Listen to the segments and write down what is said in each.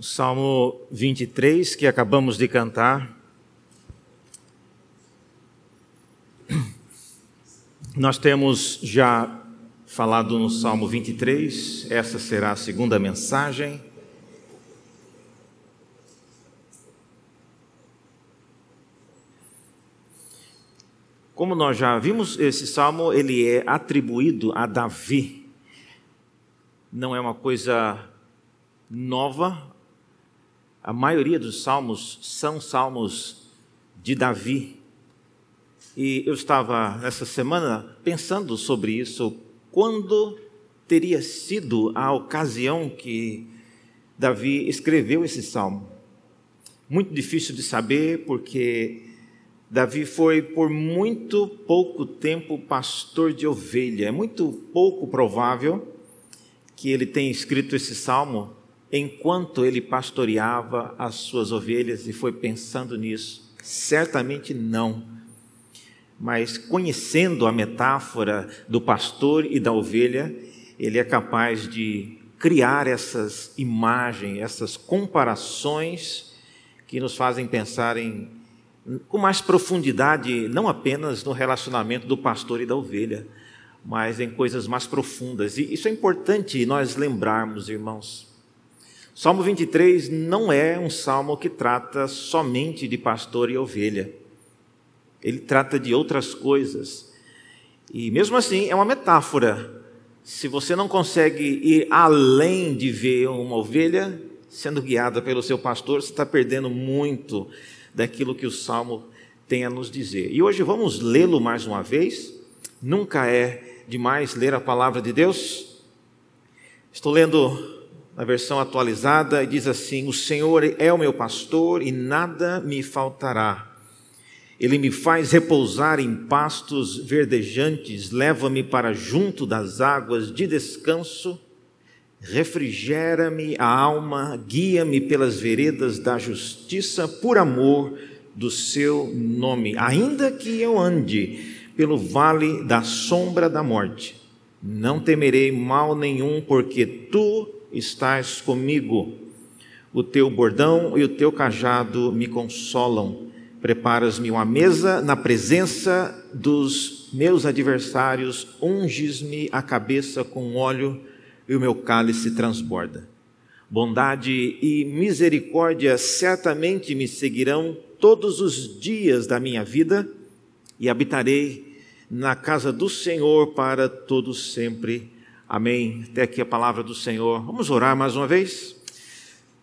O Salmo 23 que acabamos de cantar. Nós temos já falado no Salmo 23, essa será a segunda mensagem. Como nós já vimos, esse salmo ele é atribuído a Davi. Não é uma coisa nova. A maioria dos salmos são salmos de Davi. E eu estava essa semana pensando sobre isso, quando teria sido a ocasião que Davi escreveu esse salmo. Muito difícil de saber, porque Davi foi por muito pouco tempo pastor de ovelha. É muito pouco provável que ele tenha escrito esse salmo enquanto ele pastoreava as suas ovelhas e foi pensando nisso. Certamente não. Mas conhecendo a metáfora do pastor e da ovelha, ele é capaz de criar essas imagens, essas comparações que nos fazem pensar em com mais profundidade, não apenas no relacionamento do pastor e da ovelha, mas em coisas mais profundas. E isso é importante nós lembrarmos, irmãos. Salmo 23 não é um salmo que trata somente de pastor e ovelha. Ele trata de outras coisas. E mesmo assim, é uma metáfora. Se você não consegue ir além de ver uma ovelha sendo guiada pelo seu pastor, você está perdendo muito daquilo que o Salmo tem a nos dizer. E hoje vamos lê-lo mais uma vez. Nunca é demais ler a palavra de Deus. Estou lendo na versão atualizada diz assim: O Senhor é o meu pastor e nada me faltará. Ele me faz repousar em pastos verdejantes, leva-me para junto das águas de descanso refrigera-me a alma, guia-me pelas veredas da justiça por amor do seu nome, ainda que eu ande pelo vale da sombra da morte, não temerei mal nenhum, porque tu estás comigo. O teu bordão e o teu cajado me consolam. Preparas-me uma mesa na presença dos meus adversários, unges-me a cabeça com óleo e o meu cálice transborda. Bondade e misericórdia certamente me seguirão todos os dias da minha vida e habitarei na casa do Senhor para todos sempre. Amém. Até aqui a palavra do Senhor. Vamos orar mais uma vez?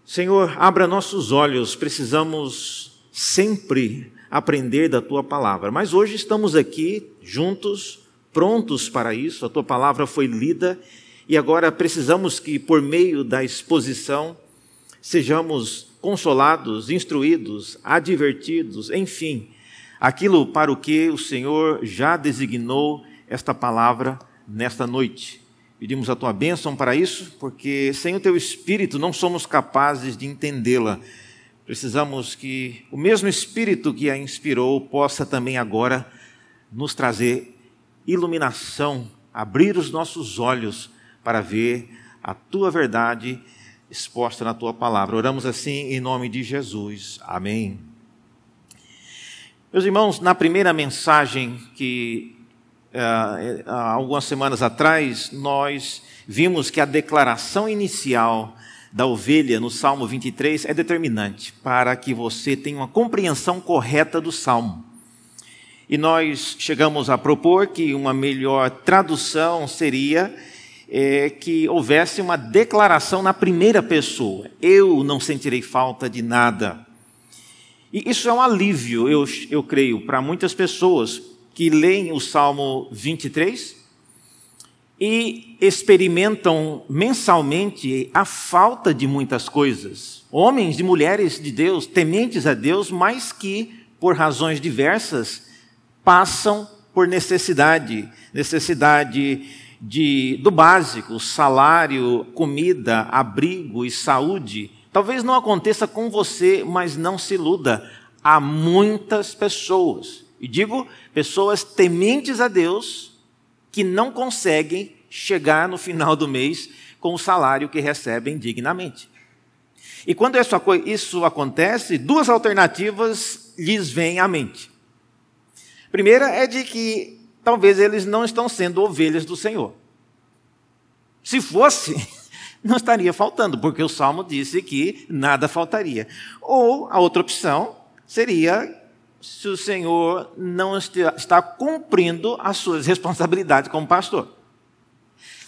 Senhor, abra nossos olhos, precisamos sempre aprender da tua palavra, mas hoje estamos aqui juntos, prontos para isso. A tua palavra foi lida e agora precisamos que, por meio da exposição, sejamos consolados, instruídos, advertidos, enfim, aquilo para o que o Senhor já designou esta palavra nesta noite. Pedimos a tua bênção para isso, porque sem o teu espírito não somos capazes de entendê-la. Precisamos que o mesmo espírito que a inspirou possa também agora nos trazer iluminação, abrir os nossos olhos para ver a tua verdade exposta na tua palavra. Oramos assim em nome de Jesus. Amém. Meus irmãos, na primeira mensagem que há algumas semanas atrás, nós vimos que a declaração inicial da ovelha no Salmo 23 é determinante para que você tenha uma compreensão correta do Salmo. E nós chegamos a propor que uma melhor tradução seria é, que houvesse uma declaração na primeira pessoa: eu não sentirei falta de nada. E isso é um alívio, eu, eu creio, para muitas pessoas que leem o Salmo 23 e experimentam mensalmente a falta de muitas coisas. Homens e mulheres de Deus, tementes a Deus, mas que, por razões diversas, passam por necessidade necessidade de, do básico, salário, comida, abrigo e saúde. Talvez não aconteça com você, mas não se iluda. Há muitas pessoas, e digo pessoas tementes a Deus, que não conseguem chegar no final do mês com o salário que recebem dignamente. E quando isso, acontece, duas alternativas lhes vêm à mente. Primeira é de que talvez eles não estão sendo ovelhas do Senhor. Se fosse, não estaria faltando, porque o salmo disse que nada faltaria. Ou a outra opção seria se o Senhor não está cumprindo as suas responsabilidades como pastor.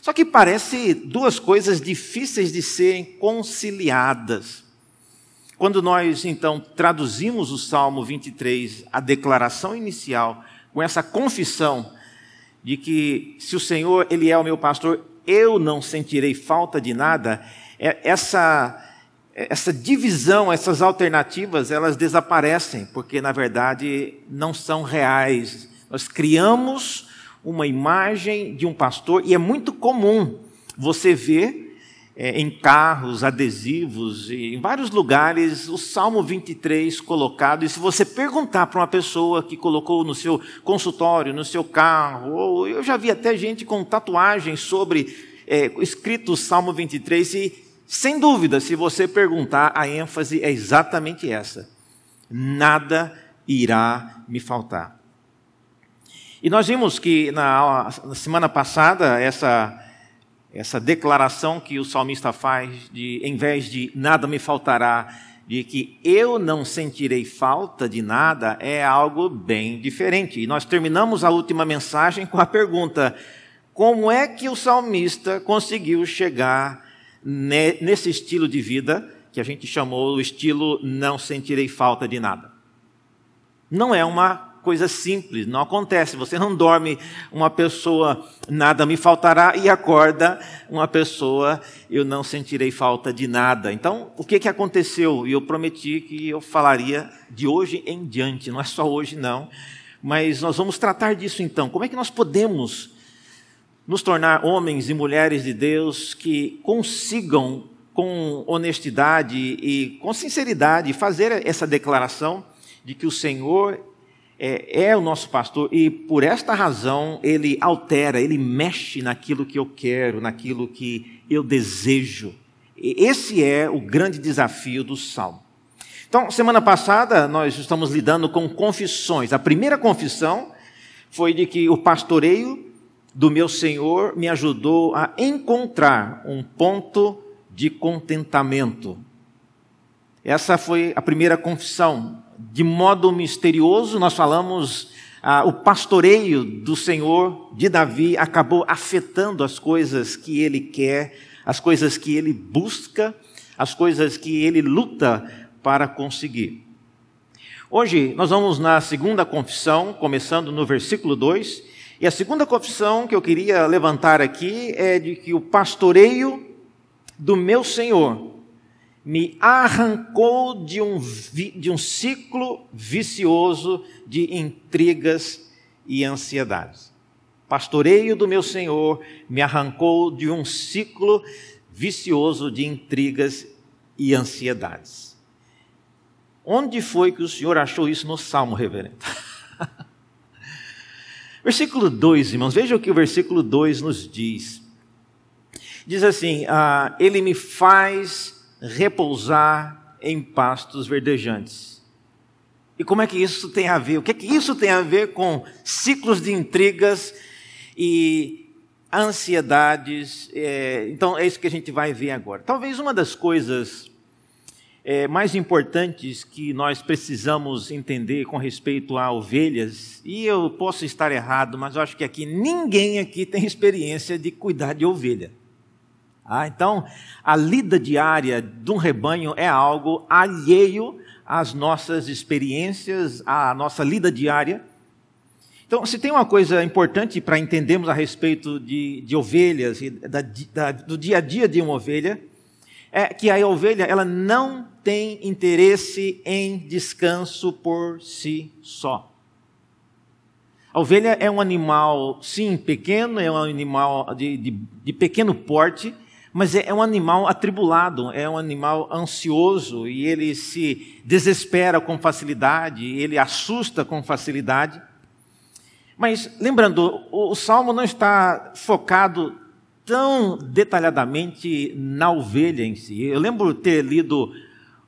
Só que parece duas coisas difíceis de serem conciliadas. Quando nós então traduzimos o Salmo 23, a declaração inicial, com essa confissão de que se o Senhor ele é o meu pastor, eu não sentirei falta de nada, é, essa essa divisão, essas alternativas, elas desaparecem, porque na verdade não são reais. Nós criamos uma imagem de um pastor e é muito comum você ver é, em carros, adesivos, em vários lugares, o Salmo 23 colocado. E se você perguntar para uma pessoa que colocou no seu consultório, no seu carro, ou eu já vi até gente com tatuagens sobre é, escrito o Salmo 23, e sem dúvida, se você perguntar, a ênfase é exatamente essa: nada irá me faltar. E nós vimos que na, na semana passada, essa, essa declaração que o salmista faz, de em vez de nada me faltará, de que eu não sentirei falta de nada, é algo bem diferente. E nós terminamos a última mensagem com a pergunta: como é que o salmista conseguiu chegar nesse estilo de vida que a gente chamou o estilo não sentirei falta de nada. Não é uma coisa simples, não acontece. Você não dorme uma pessoa, nada me faltará, e acorda uma pessoa, eu não sentirei falta de nada. Então, o que, que aconteceu? E eu prometi que eu falaria de hoje em diante, não é só hoje, não. Mas nós vamos tratar disso então. Como é que nós podemos nos tornar homens e mulheres de Deus que consigam, com honestidade e com sinceridade, fazer essa declaração de que o Senhor é, é, o nosso pastor e por esta razão ele altera, ele mexe naquilo que eu quero, naquilo que eu desejo. Esse é o grande desafio do salmo. Então, semana passada nós estamos lidando com confissões. A primeira confissão foi de que o pastoreio do meu Senhor me ajudou a encontrar um ponto de contentamento. Essa foi a primeira confissão. De modo misterioso, nós falamos, ah, o pastoreio do Senhor de Davi acabou afetando as coisas que ele quer, as coisas que ele busca, as coisas que ele luta para conseguir. Hoje nós vamos na segunda confissão, começando no versículo 2, e a segunda confissão que eu queria levantar aqui é de que o pastoreio do meu Senhor me arrancou de um, de um ciclo vicioso de intrigas e ansiedades. Pastoreio do meu Senhor me arrancou de um ciclo vicioso de intrigas e ansiedades. Onde foi que o Senhor achou isso no Salmo, reverendo? Versículo 2, irmãos, veja o que o versículo 2 nos diz. Diz assim: ah, Ele me faz repousar em pastos verdejantes. E como é que isso tem a ver? O que é que isso tem a ver com ciclos de intrigas e ansiedades? É, então é isso que a gente vai ver agora. Talvez uma das coisas é, mais importantes que nós precisamos entender com respeito a ovelhas, e eu posso estar errado, mas eu acho que aqui ninguém aqui tem experiência de cuidar de ovelha. Ah, então, a lida diária de um rebanho é algo alheio às nossas experiências, à nossa lida diária. Então, se tem uma coisa importante para entendermos a respeito de, de ovelhas e da, da, do dia a dia de uma ovelha, é que a ovelha ela não tem interesse em descanso por si só. A ovelha é um animal, sim, pequeno, é um animal de, de, de pequeno porte, mas é, é um animal atribulado, é um animal ansioso e ele se desespera com facilidade, ele assusta com facilidade. Mas lembrando, o, o salmo não está focado tão detalhadamente na ovelha em si. Eu lembro ter lido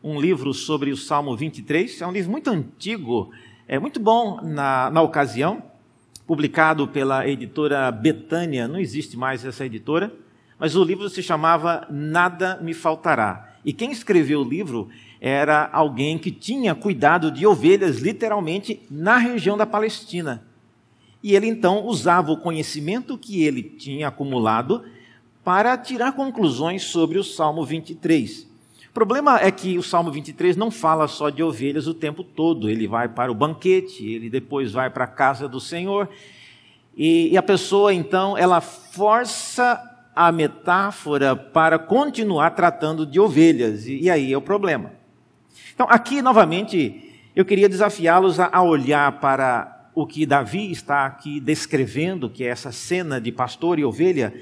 um livro sobre o Salmo 23, é um livro muito antigo, é muito bom na, na ocasião, publicado pela editora Betânia, não existe mais essa editora, mas o livro se chamava Nada Me Faltará. E quem escreveu o livro era alguém que tinha cuidado de ovelhas, literalmente, na região da Palestina. E ele então usava o conhecimento que ele tinha acumulado para tirar conclusões sobre o Salmo 23. O problema é que o Salmo 23 não fala só de ovelhas o tempo todo. Ele vai para o banquete, ele depois vai para a casa do Senhor. E, e a pessoa, então, ela força a metáfora para continuar tratando de ovelhas. E, e aí é o problema. Então, aqui, novamente, eu queria desafiá-los a, a olhar para o que Davi está aqui descrevendo, que é essa cena de pastor e ovelha,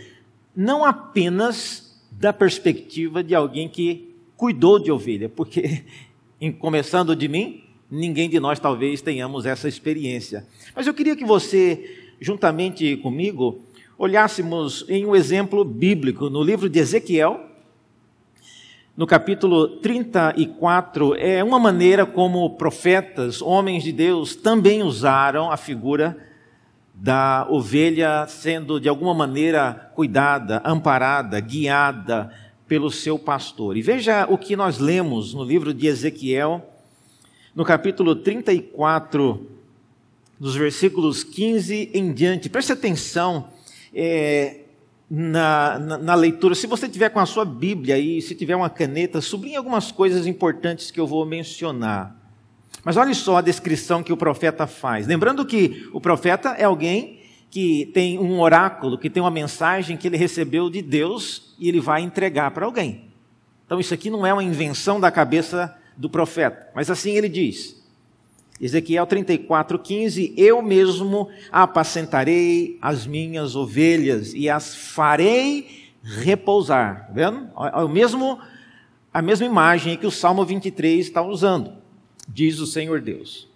não apenas da perspectiva de alguém que cuidou de ovelha, porque, começando de mim, ninguém de nós talvez tenhamos essa experiência. Mas eu queria que você, juntamente comigo, olhássemos em um exemplo bíblico, no livro de Ezequiel, no capítulo 34, é uma maneira como profetas, homens de Deus, também usaram a figura da ovelha sendo de alguma maneira cuidada, amparada, guiada, pelo seu pastor. E veja o que nós lemos no livro de Ezequiel, no capítulo 34, dos versículos 15 em diante. Preste atenção é, na, na, na, leitura. Se você tiver com a sua Bíblia aí, se tiver uma caneta, sublinhe algumas coisas importantes que eu vou mencionar. Mas olhe só a descrição que o profeta faz. Lembrando que o profeta é alguém que tem um oráculo, que tem uma mensagem que ele recebeu de Deus e ele vai entregar para alguém. Então isso aqui não é uma invenção da cabeça do profeta, mas assim ele diz. Ezequiel 34:15 Eu mesmo apacentarei as minhas ovelhas e as farei repousar. Tá vendo? É o mesmo a mesma imagem que o Salmo 23 está usando. Diz o Senhor Deus.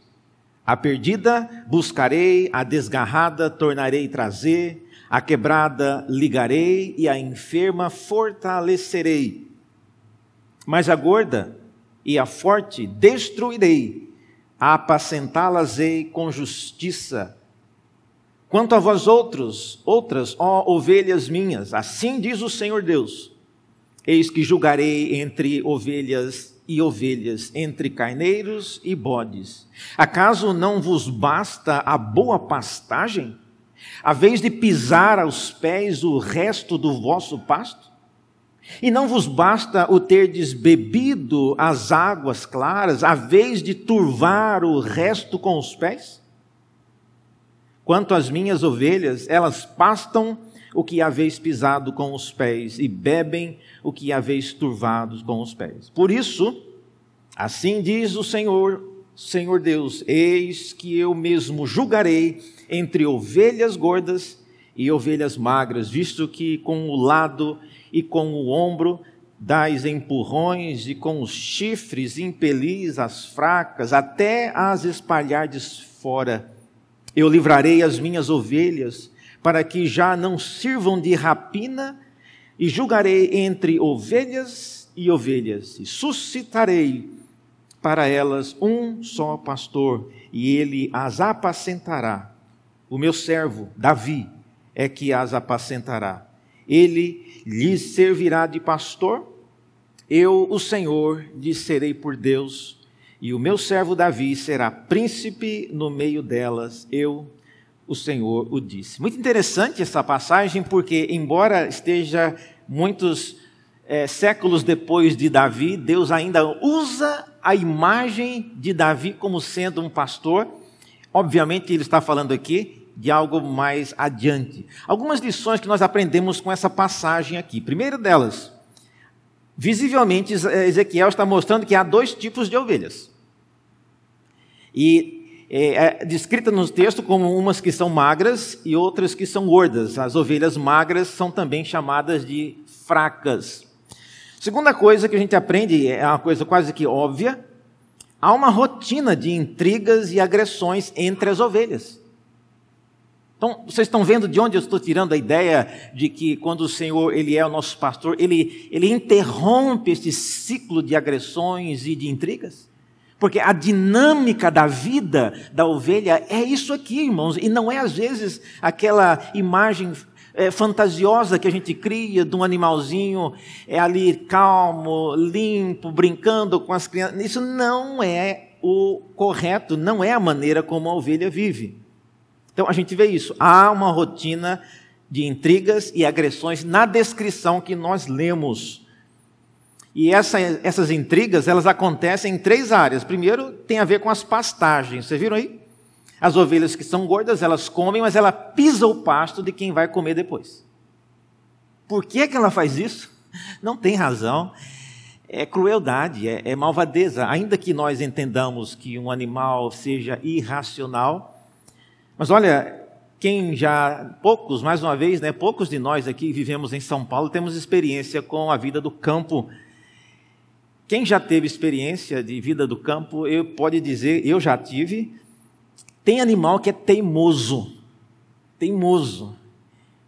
A perdida buscarei, a desgarrada tornarei trazer, a quebrada ligarei e a enferma fortalecerei. Mas a gorda e a forte destruirei, apacentá-las-ei com justiça. Quanto a vós outros, outras, ó ovelhas minhas, assim diz o Senhor Deus: Eis que julgarei entre ovelhas e ovelhas, entre carneiros e bodes. Acaso não vos basta a boa pastagem, a vez de pisar aos pés o resto do vosso pasto? E não vos basta o terdes bebido as águas claras, a vez de turvar o resto com os pés? Quanto às minhas ovelhas, elas pastam o que haveis pisado com os pés, e bebem o que haveis turvado com os pés. Por isso, assim diz o Senhor, Senhor Deus: Eis que eu mesmo julgarei entre ovelhas gordas e ovelhas magras, visto que com o lado e com o ombro dais empurrões e com os chifres impelis as fracas, até as espalhardes fora. Eu livrarei as minhas ovelhas para que já não sirvam de rapina, e julgarei entre ovelhas e ovelhas, e suscitarei para elas um só pastor, e ele as apacentará. O meu servo, Davi, é que as apacentará. Ele lhes servirá de pastor, eu, o Senhor, lhe serei por Deus, e o meu servo Davi será príncipe no meio delas, eu, o Senhor o disse. Muito interessante essa passagem, porque, embora esteja muitos é, séculos depois de Davi, Deus ainda usa a imagem de Davi como sendo um pastor. Obviamente, ele está falando aqui de algo mais adiante. Algumas lições que nós aprendemos com essa passagem aqui. Primeira delas, visivelmente, Ezequiel está mostrando que há dois tipos de ovelhas. E é, é descrita no texto como umas que são magras e outras que são gordas. As ovelhas magras são também chamadas de fracas. Segunda coisa que a gente aprende, é uma coisa quase que óbvia, há uma rotina de intrigas e agressões entre as ovelhas. Então, vocês estão vendo de onde eu estou tirando a ideia de que quando o Senhor ele é o nosso pastor, ele, ele interrompe este ciclo de agressões e de intrigas? Porque a dinâmica da vida da ovelha é isso aqui, irmãos, e não é às vezes aquela imagem é, fantasiosa que a gente cria de um animalzinho é ali calmo, limpo, brincando com as crianças. Isso não é o correto, não é a maneira como a ovelha vive. Então a gente vê isso. Há uma rotina de intrigas e agressões na descrição que nós lemos. E essa, essas intrigas, elas acontecem em três áreas. Primeiro, tem a ver com as pastagens. Vocês viram aí? As ovelhas que são gordas, elas comem, mas ela pisa o pasto de quem vai comer depois. Por que, que ela faz isso? Não tem razão. É crueldade, é, é malvadeza. Ainda que nós entendamos que um animal seja irracional, mas olha, quem já, poucos, mais uma vez, né, poucos de nós aqui vivemos em São Paulo, temos experiência com a vida do campo. Quem já teve experiência de vida do campo, eu pode dizer, eu já tive, tem animal que é teimoso, teimoso.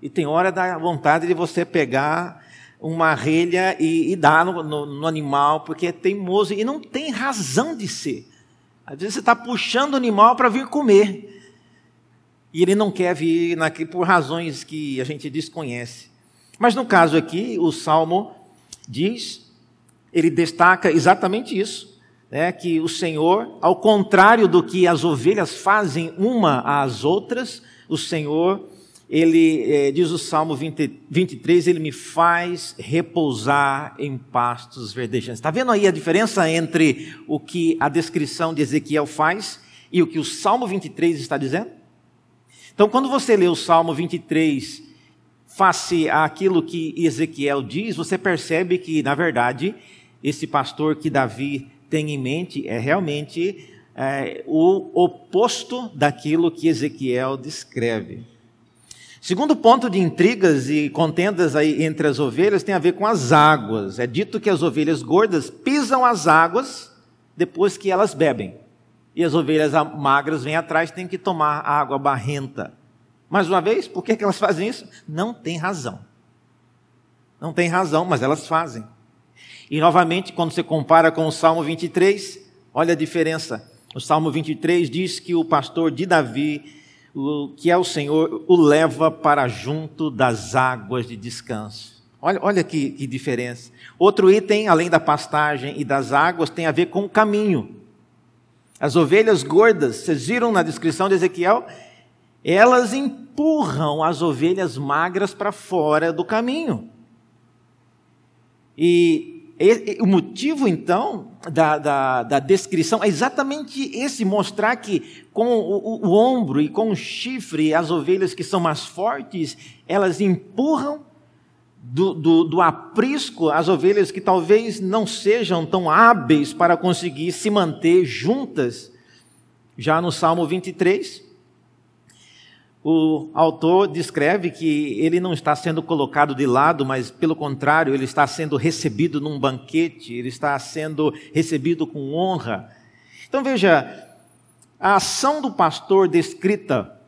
E tem hora da vontade de você pegar uma relha e, e dar no, no, no animal, porque é teimoso e não tem razão de ser. Às vezes você está puxando o animal para vir comer e ele não quer vir aqui por razões que a gente desconhece. Mas no caso aqui, o Salmo diz, ele destaca exatamente isso, né, que o Senhor, ao contrário do que as ovelhas fazem uma às outras, o Senhor, ele é, diz o Salmo 20, 23, ele me faz repousar em pastos verdejantes. Está vendo aí a diferença entre o que a descrição de Ezequiel faz e o que o Salmo 23 está dizendo? Então, quando você lê o Salmo 23, face àquilo que Ezequiel diz, você percebe que, na verdade, esse pastor que Davi tem em mente é realmente é, o oposto daquilo que Ezequiel descreve. Segundo ponto de intrigas e contendas aí entre as ovelhas tem a ver com as águas. É dito que as ovelhas gordas pisam as águas depois que elas bebem e as ovelhas magras vêm atrás, têm que tomar água barrenta. Mais uma vez, por que elas fazem isso? Não tem razão. Não tem razão, mas elas fazem. E novamente, quando você compara com o Salmo 23, olha a diferença. O Salmo 23 diz que o pastor de Davi, o, que é o Senhor, o leva para junto das águas de descanso. Olha, olha que, que diferença. Outro item, além da pastagem e das águas, tem a ver com o caminho. As ovelhas gordas, vocês viram na descrição de Ezequiel? Elas empurram as ovelhas magras para fora do caminho. E, e, o motivo, então, da, da, da, descrição é exatamente esse: mostrar que com o, o, o ombro e com o chifre, as ovelhas que são mais fortes, elas empurram do, do, do, aprisco, as ovelhas que talvez não sejam tão hábeis para conseguir se manter juntas. Já no Salmo 23, o autor descreve que ele não está sendo colocado de lado, mas pelo contrário, ele está sendo recebido num banquete, ele está sendo recebido com honra. Então veja, a ação do pastor descrita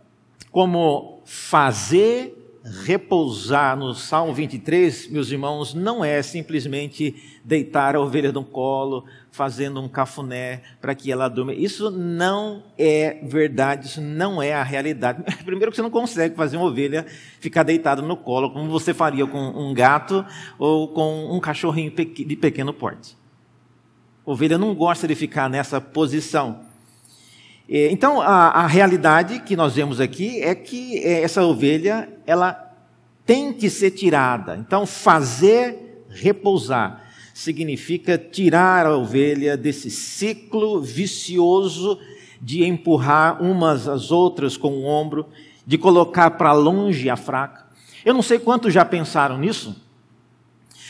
como fazer repousar no Salmo 23, meus irmãos, não é simplesmente deitar a ovelha no colo, fazendo um cafuné para que ela durma. Isso não é verdade, isso não é a realidade. Primeiro que você não consegue fazer uma ovelha ficar deitada no colo, como você faria com um gato ou com um cachorrinho de pequeno porte. Ovelha não gosta de ficar nessa posição. É, então, a, a, realidade que nós vemos aqui é que é, essa ovelha, ela tem que ser tirada. Então, fazer repousar significa tirar a ovelha desse ciclo vicioso de empurrar umas às outras com o ombro, de colocar para longe a fraca. Eu não sei quantos já pensaram nisso,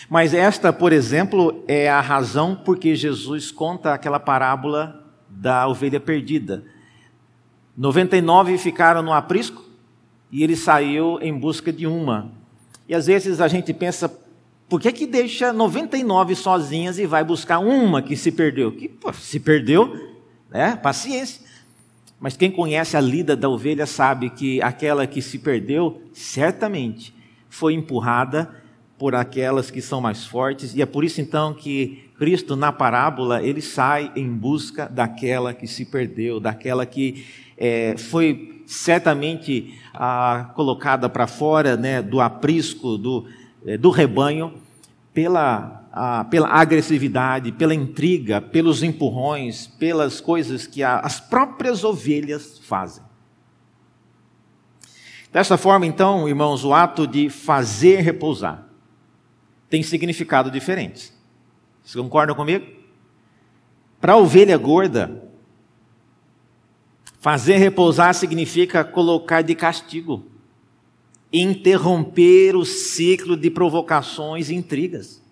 mas esta, por exemplo, é a razão por que Jesus conta aquela parábola da ovelha perdida. 99 ficaram no aprisco e ele saiu em busca de uma. E às vezes a gente pensa, por que, que deixa 99 sozinhas e vai buscar uma que se perdeu? Que pô, se perdeu, né? Paciência. Mas quem conhece a lida da ovelha sabe que aquela que se perdeu, certamente foi empurrada por aquelas que são mais fortes, e é por isso então que Cristo, na parábola, ele sai em busca daquela que se perdeu, daquela que é, foi certamente ah, colocada para fora né, do aprisco, do, é, do rebanho, pela pela agressividade, pela intriga, pelos empurrões, pelas coisas que a, as próprias ovelhas fazem. Dessa forma, então, irmãos, o ato de fazer repousar tem significado diferente. Vocês concordam comigo? Para a ovelha gorda, fazer repousar significa colocar de castigo, interromper o ciclo de provocações e intrigas.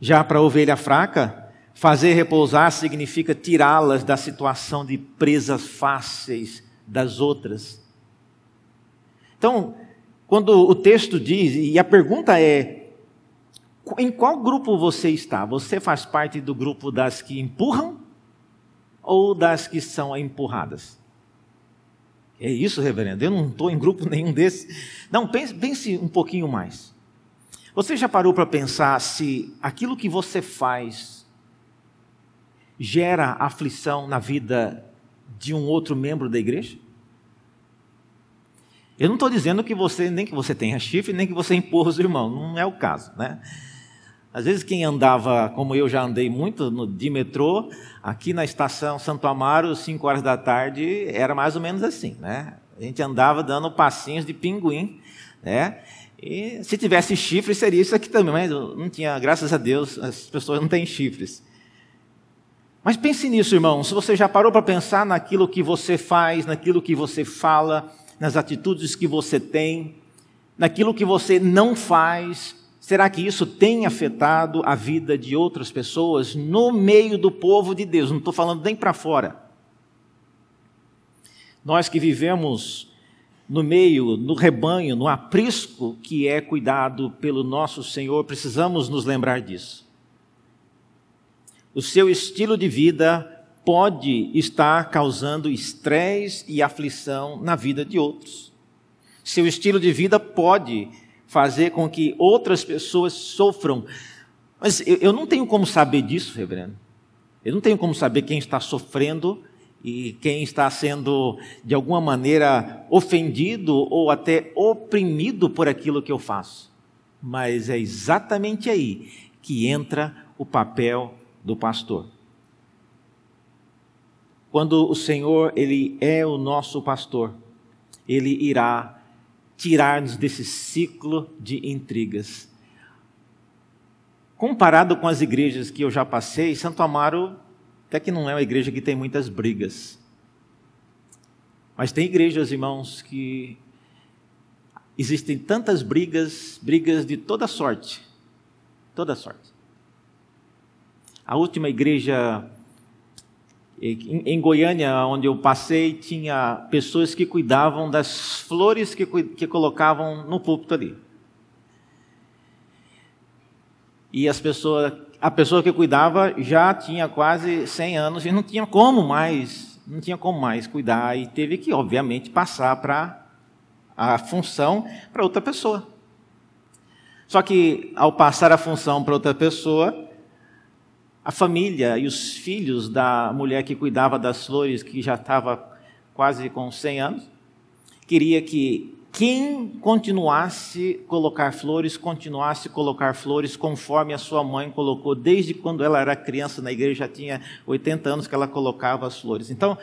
Já para a ovelha fraca, fazer repousar significa tirá-las da situação de presas fáceis das outras. Então, quando o texto diz, e a pergunta é: em qual grupo você está? Você faz parte do grupo das que empurram ou das que são empurradas? É isso, reverendo? Eu não estou em grupo nenhum desses. Não, pense, pense um pouquinho mais. Você já parou para pensar se aquilo que você faz gera aflição na vida de um outro membro da igreja? Eu não estou dizendo que você nem que você tenha chifre, nem que você empurra os irmãos, não é o caso, né? Às vezes quem andava, como eu já andei muito no, de metrô, aqui na estação Santo Amaro, 5 horas da tarde, era mais ou menos assim, né? A gente andava dando passinhos de pinguim, né? E se tivesse chifres, seria isso aqui também, mas não tinha, graças a Deus, as pessoas não têm chifres. Mas pense nisso, irmão. Se você já parou para pensar naquilo que você faz, naquilo que você fala, nas atitudes que você tem, naquilo que você não faz, será que isso tem afetado a vida de outras pessoas no meio do povo de Deus? Não estou falando nem para fora. Nós que vivemos no meio, no rebanho, no aprisco que é cuidado pelo nosso Senhor, precisamos nos lembrar disso. O seu estilo de vida pode estar causando estresse e aflição na vida de outros. Seu estilo de vida pode fazer com que outras pessoas sofram. Mas eu não tenho como saber disso, reverendo. Eu não tenho como saber quem está sofrendo e quem está sendo de alguma maneira ofendido ou até oprimido por aquilo que eu faço. Mas é exatamente aí que entra o papel do pastor. Quando o Senhor, ele é o nosso pastor, ele irá tirar-nos desse ciclo de intrigas. Comparado com as igrejas que eu já passei, Santo Amaro até que não é uma igreja que tem muitas brigas. Mas tem igrejas, irmãos, que existem tantas brigas, brigas de toda sorte. Toda sorte. A última igreja em Goiânia, onde eu passei, tinha pessoas que cuidavam das flores que, que colocavam no púlpito ali. E as pessoas a pessoa que cuidava já tinha quase 100 anos e não tinha como mais, não tinha como mais cuidar e teve que, obviamente, passar para a função para outra pessoa. Só que ao passar a função para outra pessoa, a família e os filhos da mulher que cuidava das flores, que já estava quase com 100 anos, queria que quem continuasse colocar flores, continuasse colocar flores conforme a sua mãe colocou, desde quando ela era criança na igreja, já tinha 80 anos que ela colocava as flores. Então,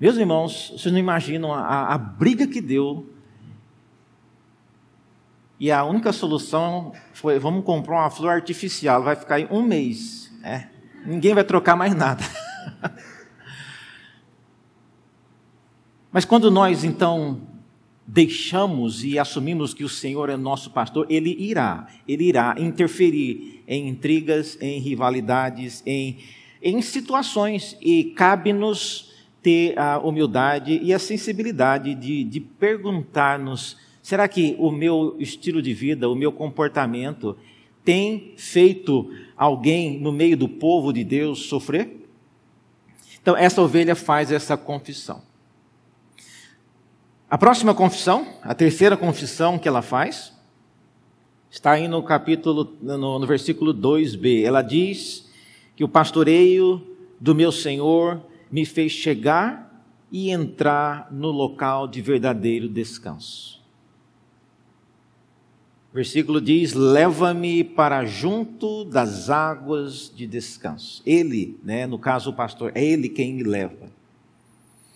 meus irmãos, vocês não imaginam a, a briga que deu. E a única solução foi: vamos comprar uma flor artificial, vai ficar aí um mês. Né? Ninguém vai trocar mais nada. Mas quando nós então deixamos e assumimos que o Senhor é nosso pastor, ele irá, ele irá interferir em intrigas, em rivalidades, em, em situações, e cabe-nos ter a humildade e a sensibilidade de, de perguntar-nos: será que o meu estilo de vida, o meu comportamento, tem feito alguém no meio do povo de Deus sofrer? Então, essa ovelha faz essa confissão. A próxima confissão, a terceira confissão que ela faz, está aí no capítulo, no, no versículo 2b. Ela diz que o pastoreio do meu Senhor me fez chegar e entrar no local de verdadeiro descanso. Versículo diz: Leva-me para junto das águas de descanso. Ele, né, no caso o pastor, é ele quem me leva.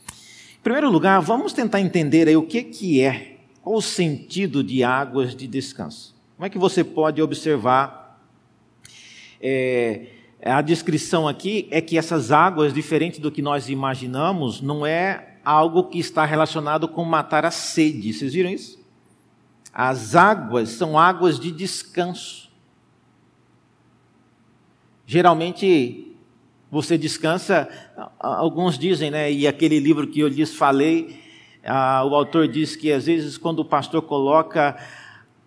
Em primeiro lugar, vamos tentar entender aí o que, que é, qual o sentido de águas de descanso. Como é que você pode observar é, a descrição aqui é que essas águas, diferente do que nós imaginamos, não é algo que está relacionado com matar a sede. Vocês viram isso? As águas são águas de descanso. Geralmente você descansa, alguns dizem, né? E aquele livro que eu lhes falei, o autor diz que às vezes quando o pastor coloca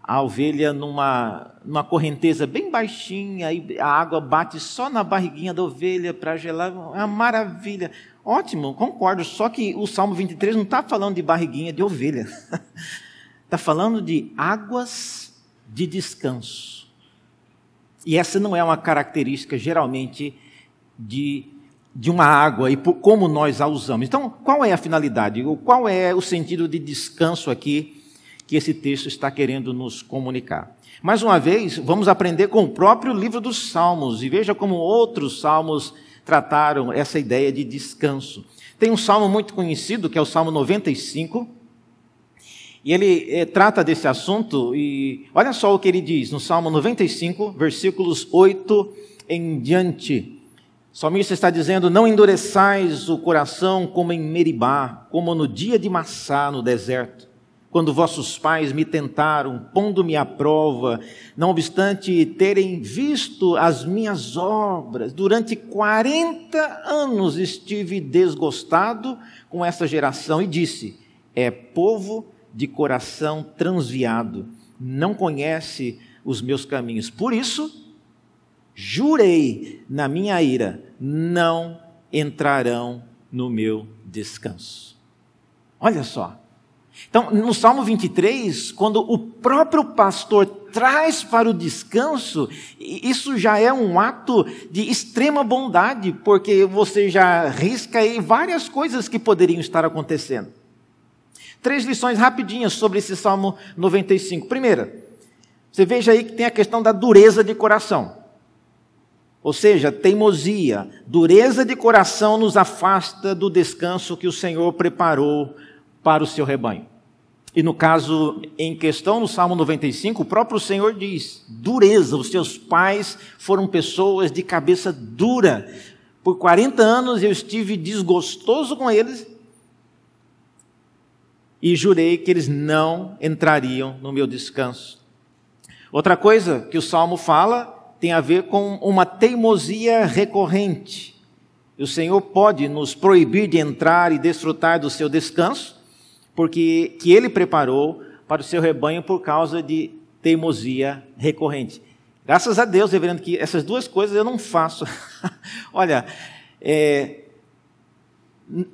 a ovelha numa, numa correnteza bem baixinha, e a água bate só na barriguinha da ovelha para gelar. É uma maravilha. Ótimo, concordo. Só que o Salmo 23 não está falando de barriguinha de ovelha. Está falando de águas de descanso. E essa não é uma característica, geralmente, de, de uma água e por, como nós a usamos. Então, qual é a finalidade? Qual é o sentido de descanso aqui que esse texto está querendo nos comunicar. Mais uma vez, vamos aprender com o próprio livro dos Salmos e veja como outros salmos trataram essa ideia de descanso. Tem um salmo muito conhecido, que é o Salmo 95, e ele é, trata desse assunto, e olha só o que ele diz no Salmo 95, versículos 8 em diante. O salmista está dizendo: Não endureçais o coração como em Meribá, como no dia de Massá no deserto quando vossos pais me tentaram, pondo-me à prova, não obstante terem visto as minhas obras, durante 40 anos estive desgostado com essa geração e disse: é povo de coração transviado, não conhece os meus caminhos. Por isso, jurei na minha ira, não entrarão no meu descanso. Olha só, então, no Salmo 23, quando o próprio pastor traz para o descanso, isso já é um ato de extrema bondade, porque você já risca aí várias coisas que poderiam estar acontecendo. Três lições rapidinhas sobre esse Salmo 95. Primeira, você veja aí que tem a questão da dureza de coração. Ou seja, teimosia, dureza de coração nos afasta do descanso que o Senhor preparou para o seu rebanho. E no caso em questão, no Salmo 95, o próprio Senhor diz: dureza, os seus pais foram pessoas de cabeça dura. Por 40 anos eu estive desgostoso com eles e jurei que eles não entrariam no meu descanso. Outra coisa que o salmo fala tem a ver com uma teimosia recorrente. O Senhor pode nos proibir de entrar e desfrutar do seu descanso, porque que ele preparou para o seu rebanho por causa de teimosia recorrente. Graças a Deus, reverendo, que essas duas coisas eu não faço. Olha, é,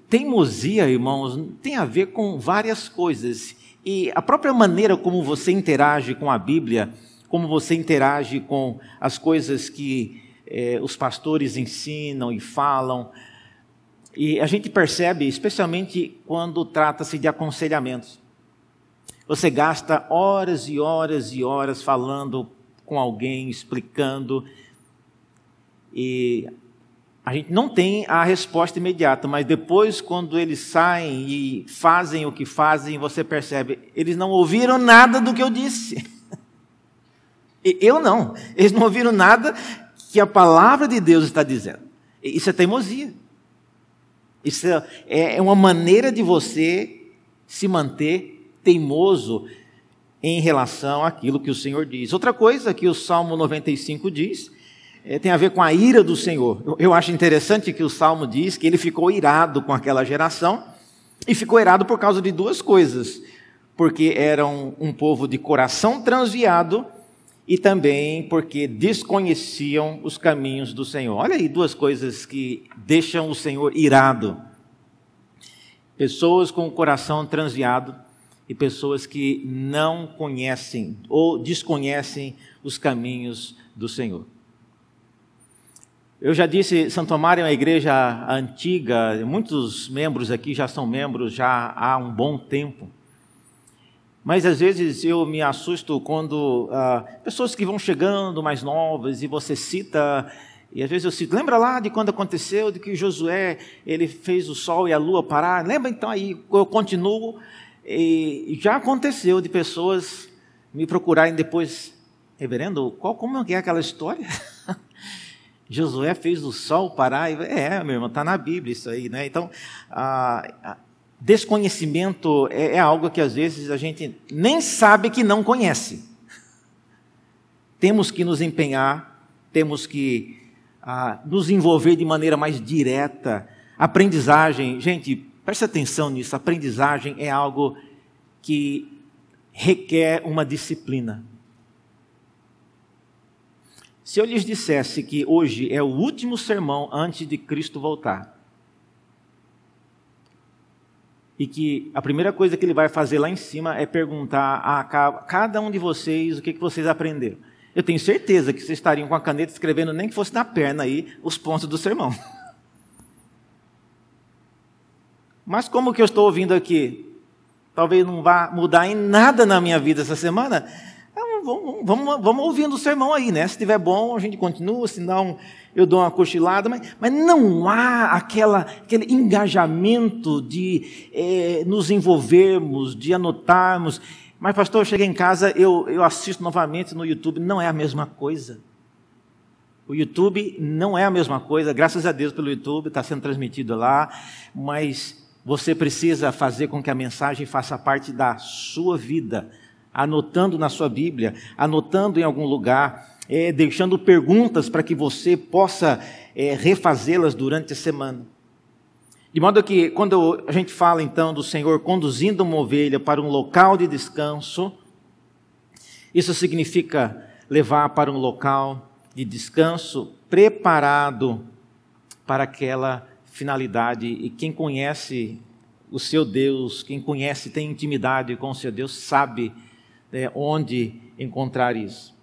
teimosia, irmãos, tem a ver com várias coisas. E a própria maneira como você interage com a Bíblia, como você interage com as coisas que é, os pastores ensinam e falam, e a gente percebe, especialmente quando trata-se de aconselhamentos. Você gasta horas e horas e horas falando com alguém, explicando, e a gente não tem a resposta imediata, mas depois, quando eles saem e fazem o que fazem, você percebe, eles não ouviram nada do que eu disse. Eu não, eles não ouviram nada que a palavra de Deus está dizendo. Isso é teimosia. Isso é, é uma maneira de você se manter teimoso em relação àquilo que o Senhor diz. Outra coisa que o Salmo 95 diz tem a ver com a ira do Senhor. Eu, eu acho interessante que o Salmo diz que ele ficou irado com aquela geração e ficou irado por causa de duas coisas. Porque eram um povo de coração transviado e também porque desconheciam os caminhos do Senhor. Olha aí duas coisas que deixam o Senhor irado. Pessoas com o coração transviado e pessoas que não conhecem ou desconhecem os caminhos do Senhor. Eu já disse, Santo Amaro é uma igreja antiga, muitos membros aqui já são membros já há um bom tempo. Mas às vezes eu me assusto quando ah, pessoas que vão chegando mais novas e você cita, e às vezes eu cito, lembra lá de quando aconteceu, de que Josué ele fez o sol e a lua parar? Lembra então aí, eu continuo, e já aconteceu de pessoas me procurarem depois, reverendo, qual, como é, é aquela história? Josué fez o sol parar, é, meu irmão, está na Bíblia isso aí, né? Então, ah, desconhecimento é, é algo que às vezes a gente nem sabe que não conhece. Temos que nos empenhar, temos que ah, nos envolver de maneira mais direta. Aprendizagem, gente, preste atenção nisso: aprendizagem é algo que requer uma disciplina. Se eu lhes dissesse que hoje é o último sermão antes de Cristo voltar, e que a primeira coisa que ele vai fazer lá em cima é perguntar a cada um de vocês o que, vocês aprenderam. Eu tenho certeza que vocês estariam com a caneta escrevendo, nem que fosse na perna aí, os pontos do sermão. Mas como que eu estou ouvindo aqui? Talvez não vá mudar em nada na minha vida essa semana. Vamos, vamos, vamos ouvindo o sermão aí, né? Se estiver bom, a gente continua, se não, eu dou uma cochilada, mas, mas não há aquela, aquele engajamento de é, nos envolvermos, de anotarmos. Mas, pastor, eu cheguei em casa, eu, eu assisto novamente no YouTube, não é a mesma coisa. O YouTube não é a mesma coisa, graças a Deus pelo YouTube, está sendo transmitido lá, mas você precisa fazer com que a mensagem faça parte da sua vida, anotando na sua Bíblia, anotando em algum lugar, é, deixando perguntas para que você possa é, refazê-las durante a semana. De modo que, quando a gente fala então do Senhor conduzindo uma ovelha para um local de descanso, isso significa levar para um local de descanso preparado para aquela finalidade. E quem conhece o seu Deus, quem conhece, tem intimidade com o seu Deus, sabe né, onde encontrar isso.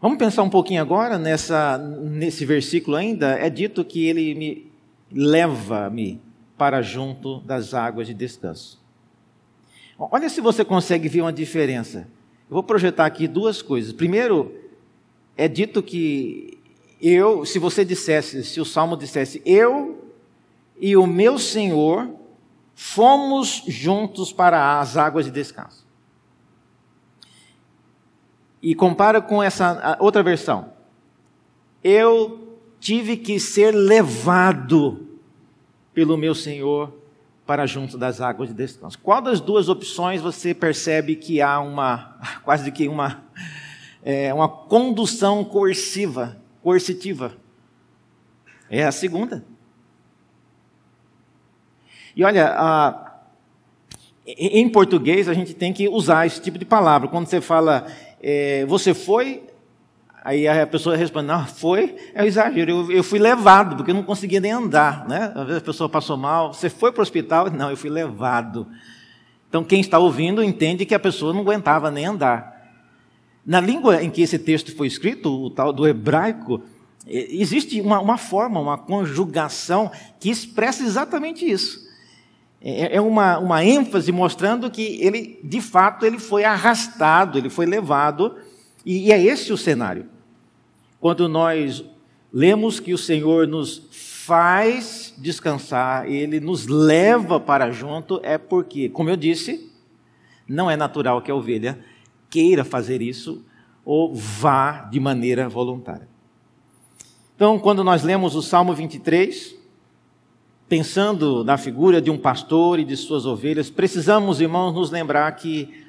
Vamos pensar um pouquinho agora nessa, nesse versículo ainda. É dito que ele me leva-me para junto das águas de descanso. Olha se você consegue ver uma diferença. Eu vou projetar aqui duas coisas. Primeiro, é dito que eu, se você dissesse, se o salmo dissesse, eu e o meu Senhor fomos juntos para as águas de descanso e compara com essa outra versão. Eu tive que ser levado pelo meu Senhor para junto das águas de descanso. Qual das duas opções você percebe que há uma, quase que uma, é, uma condução coerciva, coercitiva? É a segunda. E olha, em português a gente tem que usar esse tipo de palavra. Quando você fala é, você foi? Aí a pessoa responde, não, foi, é um exagero, eu, eu, fui levado, porque eu não conseguia nem andar, né? Às vezes a pessoa passou mal, você foi para o hospital? Não, eu fui levado. Então quem está ouvindo entende que a pessoa não aguentava nem andar. Na língua em que esse texto foi escrito, o tal do hebraico, existe uma, uma forma, uma conjugação que expressa exatamente isso. É, é uma, uma ênfase mostrando que ele, de fato, ele foi arrastado, ele foi levado, e, e é esse o cenário. Quando nós lemos que o Senhor nos faz descansar, ele nos leva para junto, é porque, como eu disse, não é natural que a ovelha queira fazer isso ou vá de maneira voluntária. Então, quando nós lemos o Salmo 23, pensando na figura de um pastor e de suas ovelhas, precisamos, irmãos, nos lembrar que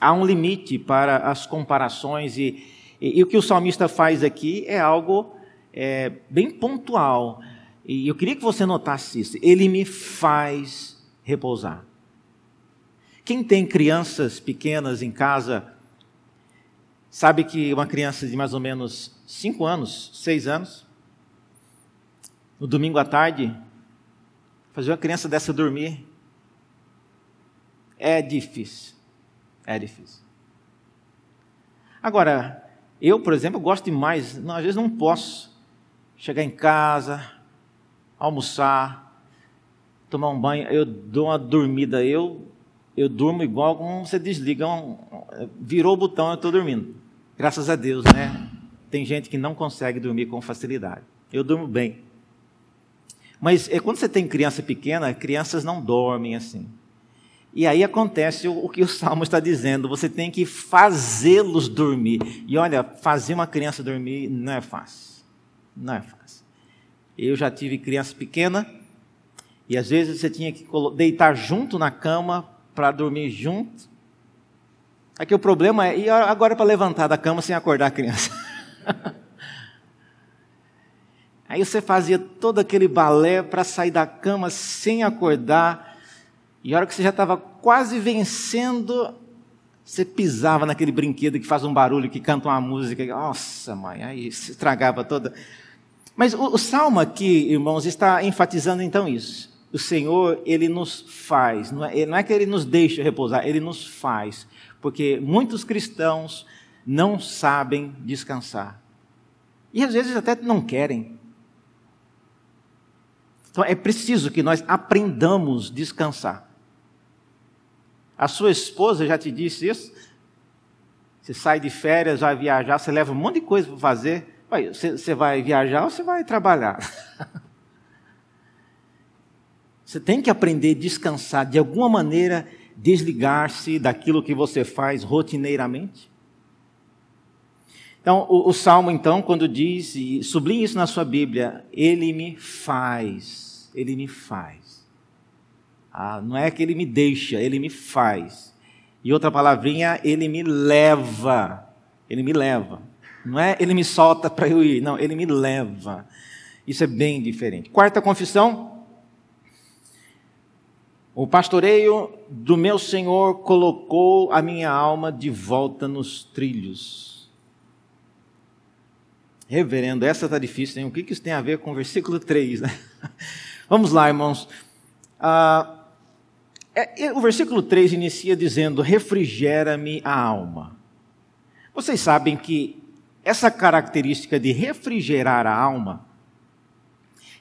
há um limite para as comparações e, e, e o que o salmista faz aqui é algo é, bem pontual. E eu queria que você notasse isso. Ele me faz repousar. Quem tem crianças pequenas em casa Sabe que uma criança de mais ou menos 5 anos, 6 anos, no domingo à tarde, fazer uma criança dessa dormir é difícil. É difícil. Agora, eu, por exemplo, gosto demais, não, às vezes não posso chegar em casa, almoçar, tomar um banho, eu dou uma dormida, eu eu durmo igual como você desliga, um, virou o botão, eu estou dormindo. Graças a Deus, né? Tem gente que não consegue dormir com facilidade. Eu durmo bem. Mas é, quando você tem criança pequena, crianças não dormem assim. E aí acontece o, o que o Salmo está dizendo: você tem que fazê-los dormir. E olha, fazer uma criança dormir não é fácil. Não é fácil. Eu já tive criança pequena, e às vezes você tinha que deitar junto na cama para dormir junto. Aqui o problema é, e agora para levantar da cama sem acordar a criança? Aí você fazia todo aquele balé para sair da cama sem acordar, e a hora que você já estava quase vencendo, você pisava naquele brinquedo que faz um barulho, que canta uma música. Nossa, mãe, aí se estragava toda. Mas o, o salmo aqui, irmãos, está enfatizando então isso. O Senhor, Ele nos faz, não é, não é que Ele nos deixa repousar, Ele nos faz porque muitos cristãos não sabem descansar. E às vezes até não querem. Então é preciso que nós aprendamos a descansar. A sua esposa já te disse isso? Você sai de férias, vai viajar, você leva um monte de coisa para fazer. Você vai viajar ou você vai trabalhar? Você tem que aprender a descansar de alguma maneira desligar-se daquilo que você faz rotineiramente? Então, o, o, Salmo, então, quando diz, e sublinhe isso na sua Bíblia, ele me faz, ele me faz. Ah, não é que ele me deixa, ele me faz. E outra palavrinha, ele me leva, ele me leva. Não é ele me solta para eu ir, não, ele me leva. Isso é bem diferente. Quarta confissão, o pastoreio do meu Senhor colocou a minha alma de volta nos trilhos. Reverendo, essa está difícil, hein? O que isso tem a ver com o versículo 3? Né? Vamos lá, irmãos. Ah, é, é, o versículo 3 inicia dizendo: Refrigera-me a alma. Vocês sabem que essa característica de refrigerar a alma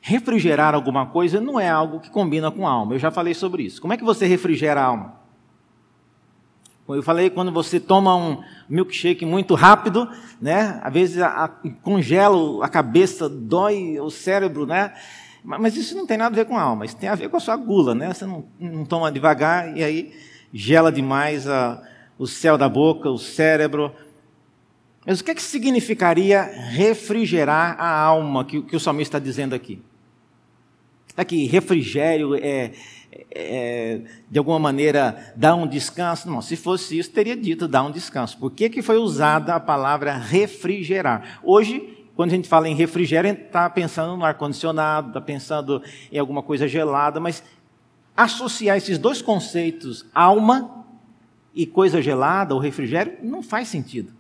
refrigerar alguma coisa não é algo que combina com a alma. Eu já falei sobre isso. Como é que você refrigera a alma? Eu falei quando você toma um milkshake muito rápido, né? Às vezes a, a, congela a cabeça, dói o cérebro, né? Mas isso não tem nada a ver com a alma. Isso tem a ver com a sua gula, né? Você não, não toma devagar e aí gela demais a, o céu da boca, o cérebro. Mas o que, é que significaria refrigerar a alma que, que o salmista está dizendo aqui? Será que refrigério é, é, de alguma maneira, dar um descanso? Não, se fosse isso, teria dito dar um descanso. Por que, que foi usada a palavra refrigerar? Hoje, quando a gente fala em refrigério, a gente está pensando no ar-condicionado, está pensando em alguma coisa gelada, mas associar esses dois conceitos, alma e coisa gelada, ou refrigério, não faz sentido.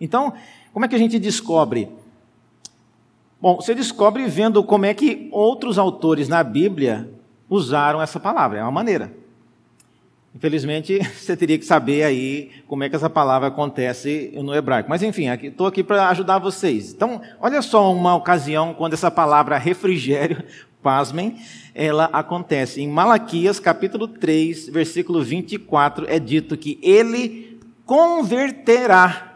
Então, como é que a gente descobre Bom, você descobre vendo como é que outros autores na Bíblia usaram essa palavra, é uma maneira. Infelizmente, você teria que saber aí como é que essa palavra acontece no hebraico. Mas enfim, estou aqui, aqui para ajudar vocês. Então, olha só uma ocasião quando essa palavra refrigério, pasmem, ela acontece. Em Malaquias, capítulo 3, versículo 24, é dito que ele converterá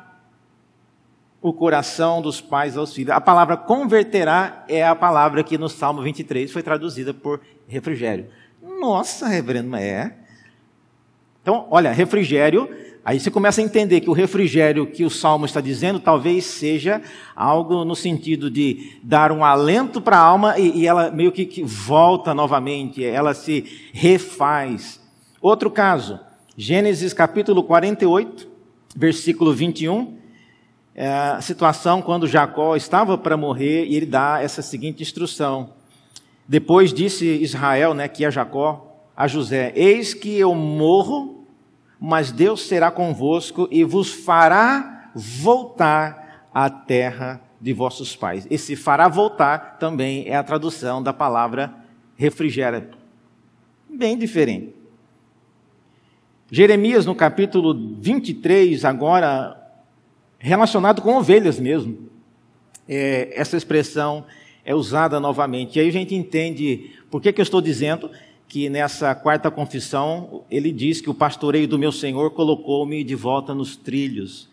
o coração dos pais aos filhos. A palavra converterá é a palavra que no Salmo 23 foi traduzida por refrigério. Nossa, reverendo, é. Então, olha, refrigério, aí você começa a entender que o refrigério que o Salmo está dizendo talvez seja algo no sentido de dar um alento para a alma e, e, ela meio que, que volta novamente, ela se refaz. Outro caso, Gênesis capítulo 48, versículo 21 é situação quando Jacó estava para morrer e ele dá essa seguinte instrução. Depois disse Israel, né, que é Jacó, a José: Eis que eu morro mas Deus será convosco e vos fará voltar à terra de vossos pais. Esse fará voltar também é a tradução da palavra refrigera. Bem diferente. Jeremias, no capítulo 23, agora, relacionado com ovelhas mesmo. É, essa expressão é usada novamente. E aí a gente entende por que, que eu estou dizendo que nessa quarta confissão ele diz que o pastoreio do meu Senhor colocou-me de volta nos trilhos.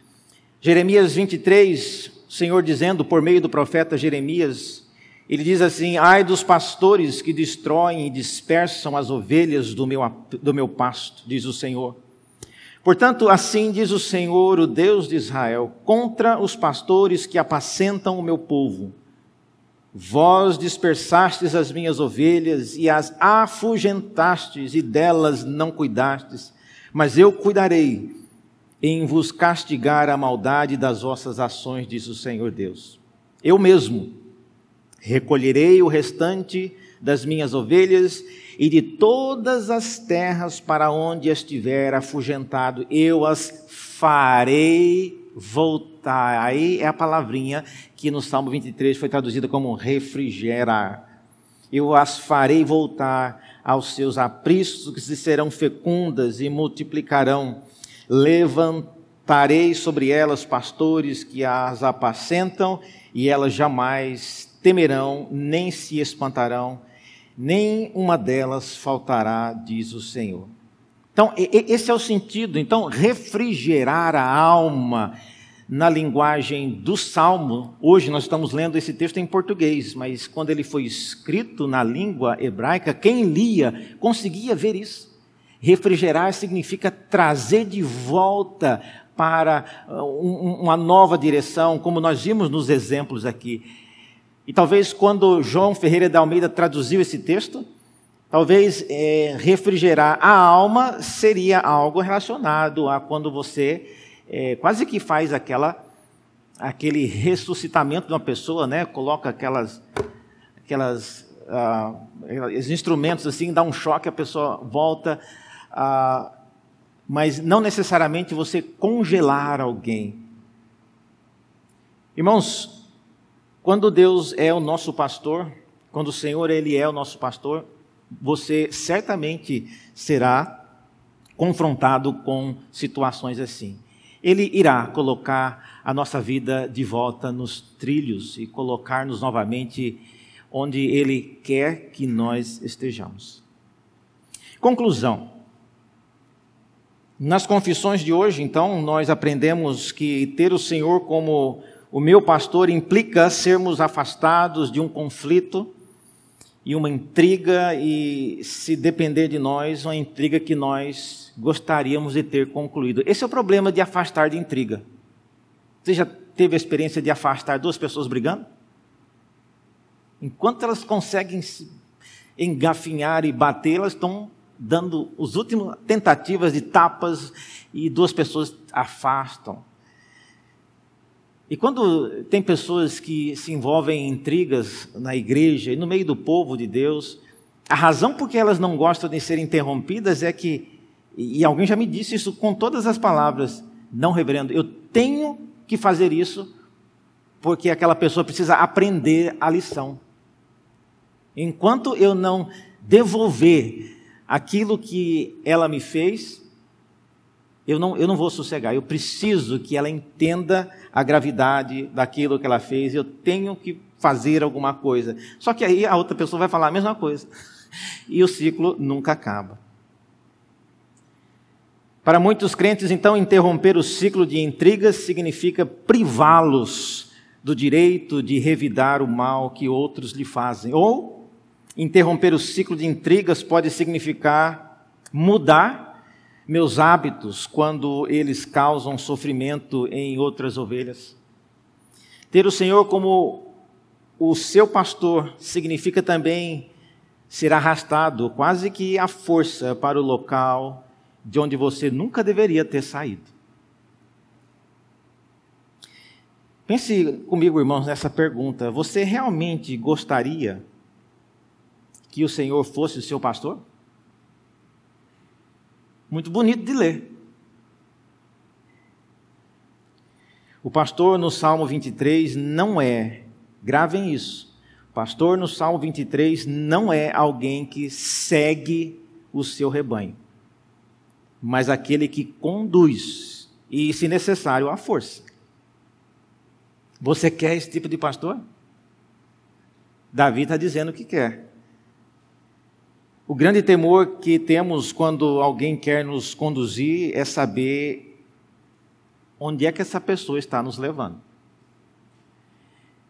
Jeremias 23, o Senhor dizendo por meio do profeta Jeremias, ele diz assim: Ai dos pastores que destroem e dispersam as ovelhas do meu, do meu pasto, diz o Senhor. Portanto, assim diz o Senhor, o Deus de Israel, contra os pastores que apacentam o meu povo. Vós dispersastes as minhas ovelhas e as afugentastes, e delas não cuidastes, mas eu cuidarei em vos castigar a maldade das vossas ações, diz o Senhor Deus. Eu mesmo recolherei o restante das minhas ovelhas e de todas as terras para onde estiver afugentado, eu as farei voltar. Aí é a palavrinha que no Salmo 23 foi traduzida como refrigerar. Eu as farei voltar aos seus apriscos, que serão fecundas e multiplicarão. Levantarei sobre elas pastores que as apacentam, e elas jamais temerão, nem se espantarão, nem uma delas faltará, diz o Senhor. Então, esse é o sentido. Então, refrigerar a alma na linguagem do Salmo. Hoje nós estamos lendo esse texto em português, mas quando ele foi escrito na língua hebraica, quem lia conseguia ver isso. Refrigerar significa trazer de volta para uh, uma nova direção, como nós vimos nos exemplos aqui. E talvez quando João Ferreira da Almeida traduziu esse texto, talvez é, refrigerar a alma seria algo relacionado a quando você é, quase que faz aquela aquele ressuscitamento de uma pessoa, né? Coloca aquelas aquelas ah, os instrumentos assim, dá um choque, a pessoa volta. Ah, mas não necessariamente você congelar alguém. Irmãos, quando Deus é o nosso pastor, quando o Senhor ele é o nosso pastor, você certamente será confrontado com situações assim. Ele irá colocar a nossa vida de volta nos trilhos e colocar-nos novamente onde Ele quer que nós estejamos. Conclusão. Nas confissões de hoje, então, nós aprendemos que ter o Senhor como o meu pastor implica sermos afastados de um conflito e uma intriga, e se depender de nós, uma intriga que nós gostaríamos de ter concluído. Esse é o problema de afastar de intriga. Você já teve a experiência de afastar duas pessoas brigando? Enquanto elas conseguem se engafinhar e bater, elas estão dando as últimas tentativas de tapas e duas pessoas afastam. E quando tem pessoas que se envolvem em intrigas na igreja e no meio do povo de Deus, a razão por que elas não gostam de ser interrompidas é que, e alguém já me disse isso com todas as palavras, não, reverendo, eu tenho que fazer isso porque aquela pessoa precisa aprender a lição. Enquanto eu não devolver aquilo que ela me fez, eu não, eu não vou sossegar. Eu preciso que ela entenda a gravidade daquilo que ela fez. Eu tenho que fazer alguma coisa. Só que aí a outra pessoa vai falar a mesma coisa. E o ciclo nunca acaba. Para muitos crentes, então, interromper o ciclo de intrigas significa privá-los do direito de revidar o mal que outros lhe fazem. Ou interromper o ciclo de intrigas pode significar mudar meus hábitos quando eles causam sofrimento em outras ovelhas. Ter o Senhor como o seu pastor significa também ser arrastado quase que à força para o local de onde você nunca deveria ter saído. Pense comigo, irmãos, nessa pergunta. Você realmente gostaria que o Senhor fosse o seu pastor? muito bonito de ler. O pastor no Salmo 23 não é, gravem isso. Pastor no Salmo 23 não é alguém que segue o seu rebanho, mas aquele que conduz e, se necessário, à força. Você quer esse tipo de pastor? Davi está dizendo que quer. O grande temor que temos quando alguém quer nos conduzir é saber onde é que essa pessoa está nos levando.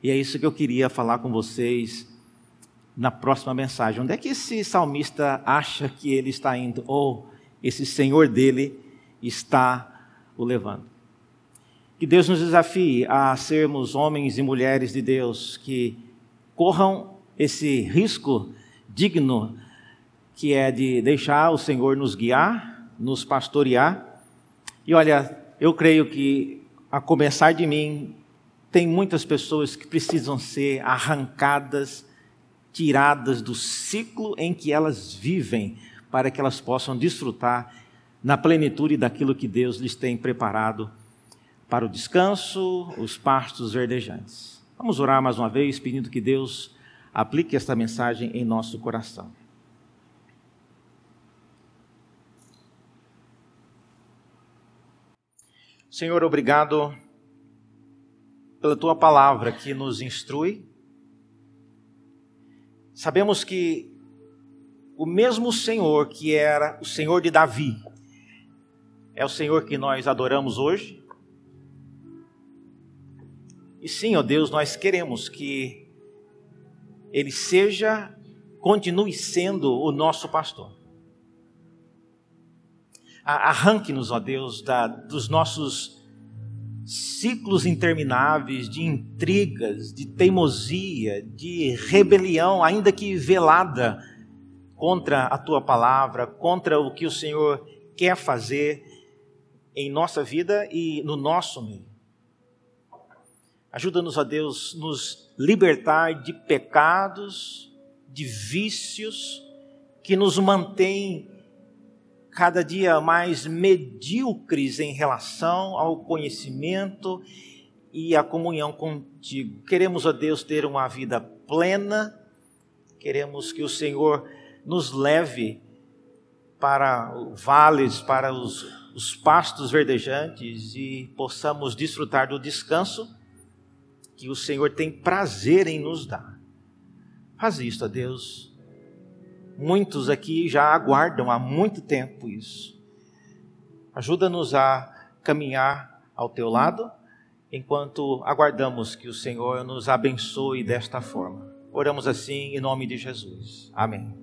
E é isso que eu queria falar com vocês na próxima mensagem. Onde é que esse salmista acha que ele está indo? Ou esse senhor dele está o levando? Que Deus nos desafie a sermos homens e mulheres de Deus que corram esse risco digno que é de deixar o Senhor nos guiar, nos pastorear. E olha, eu creio que a começar de mim, tem muitas pessoas que precisam ser arrancadas, tiradas do ciclo em que elas vivem, para que elas possam desfrutar na plenitude daquilo que Deus lhes tem preparado para o descanso, os pastos verdejantes. Vamos orar mais uma vez, pedindo que Deus aplique esta mensagem em nosso coração. Senhor, obrigado pela tua palavra que nos instrui. Sabemos que o mesmo Senhor que era o Senhor de Davi é o Senhor que nós adoramos hoje e sim, ó Deus, nós queremos que Ele seja, continue sendo o nosso pastor. Arranque-nos, ó Deus, da, dos nossos ciclos intermináveis de intrigas, de teimosia, de rebelião, ainda que velada, contra a tua palavra, contra o que o Senhor quer fazer em nossa vida e no nosso meio. Ajuda-nos, a Deus, nos libertar de pecados, de vícios que nos mantêm cada dia mais medíocres em relação ao conhecimento e à comunhão contigo. Queremos, ó Deus, ter uma vida plena, queremos que o Senhor nos leve para vales, para os, os pastos verdejantes e possamos desfrutar do descanso que o Senhor tem prazer em nos dar. Faz isso, a Deus. Muitos aqui já aguardam há muito tempo isso. Ajuda-nos a caminhar ao teu lado, enquanto aguardamos que o Senhor nos abençoe desta forma. Oramos assim em nome de Jesus. Amém.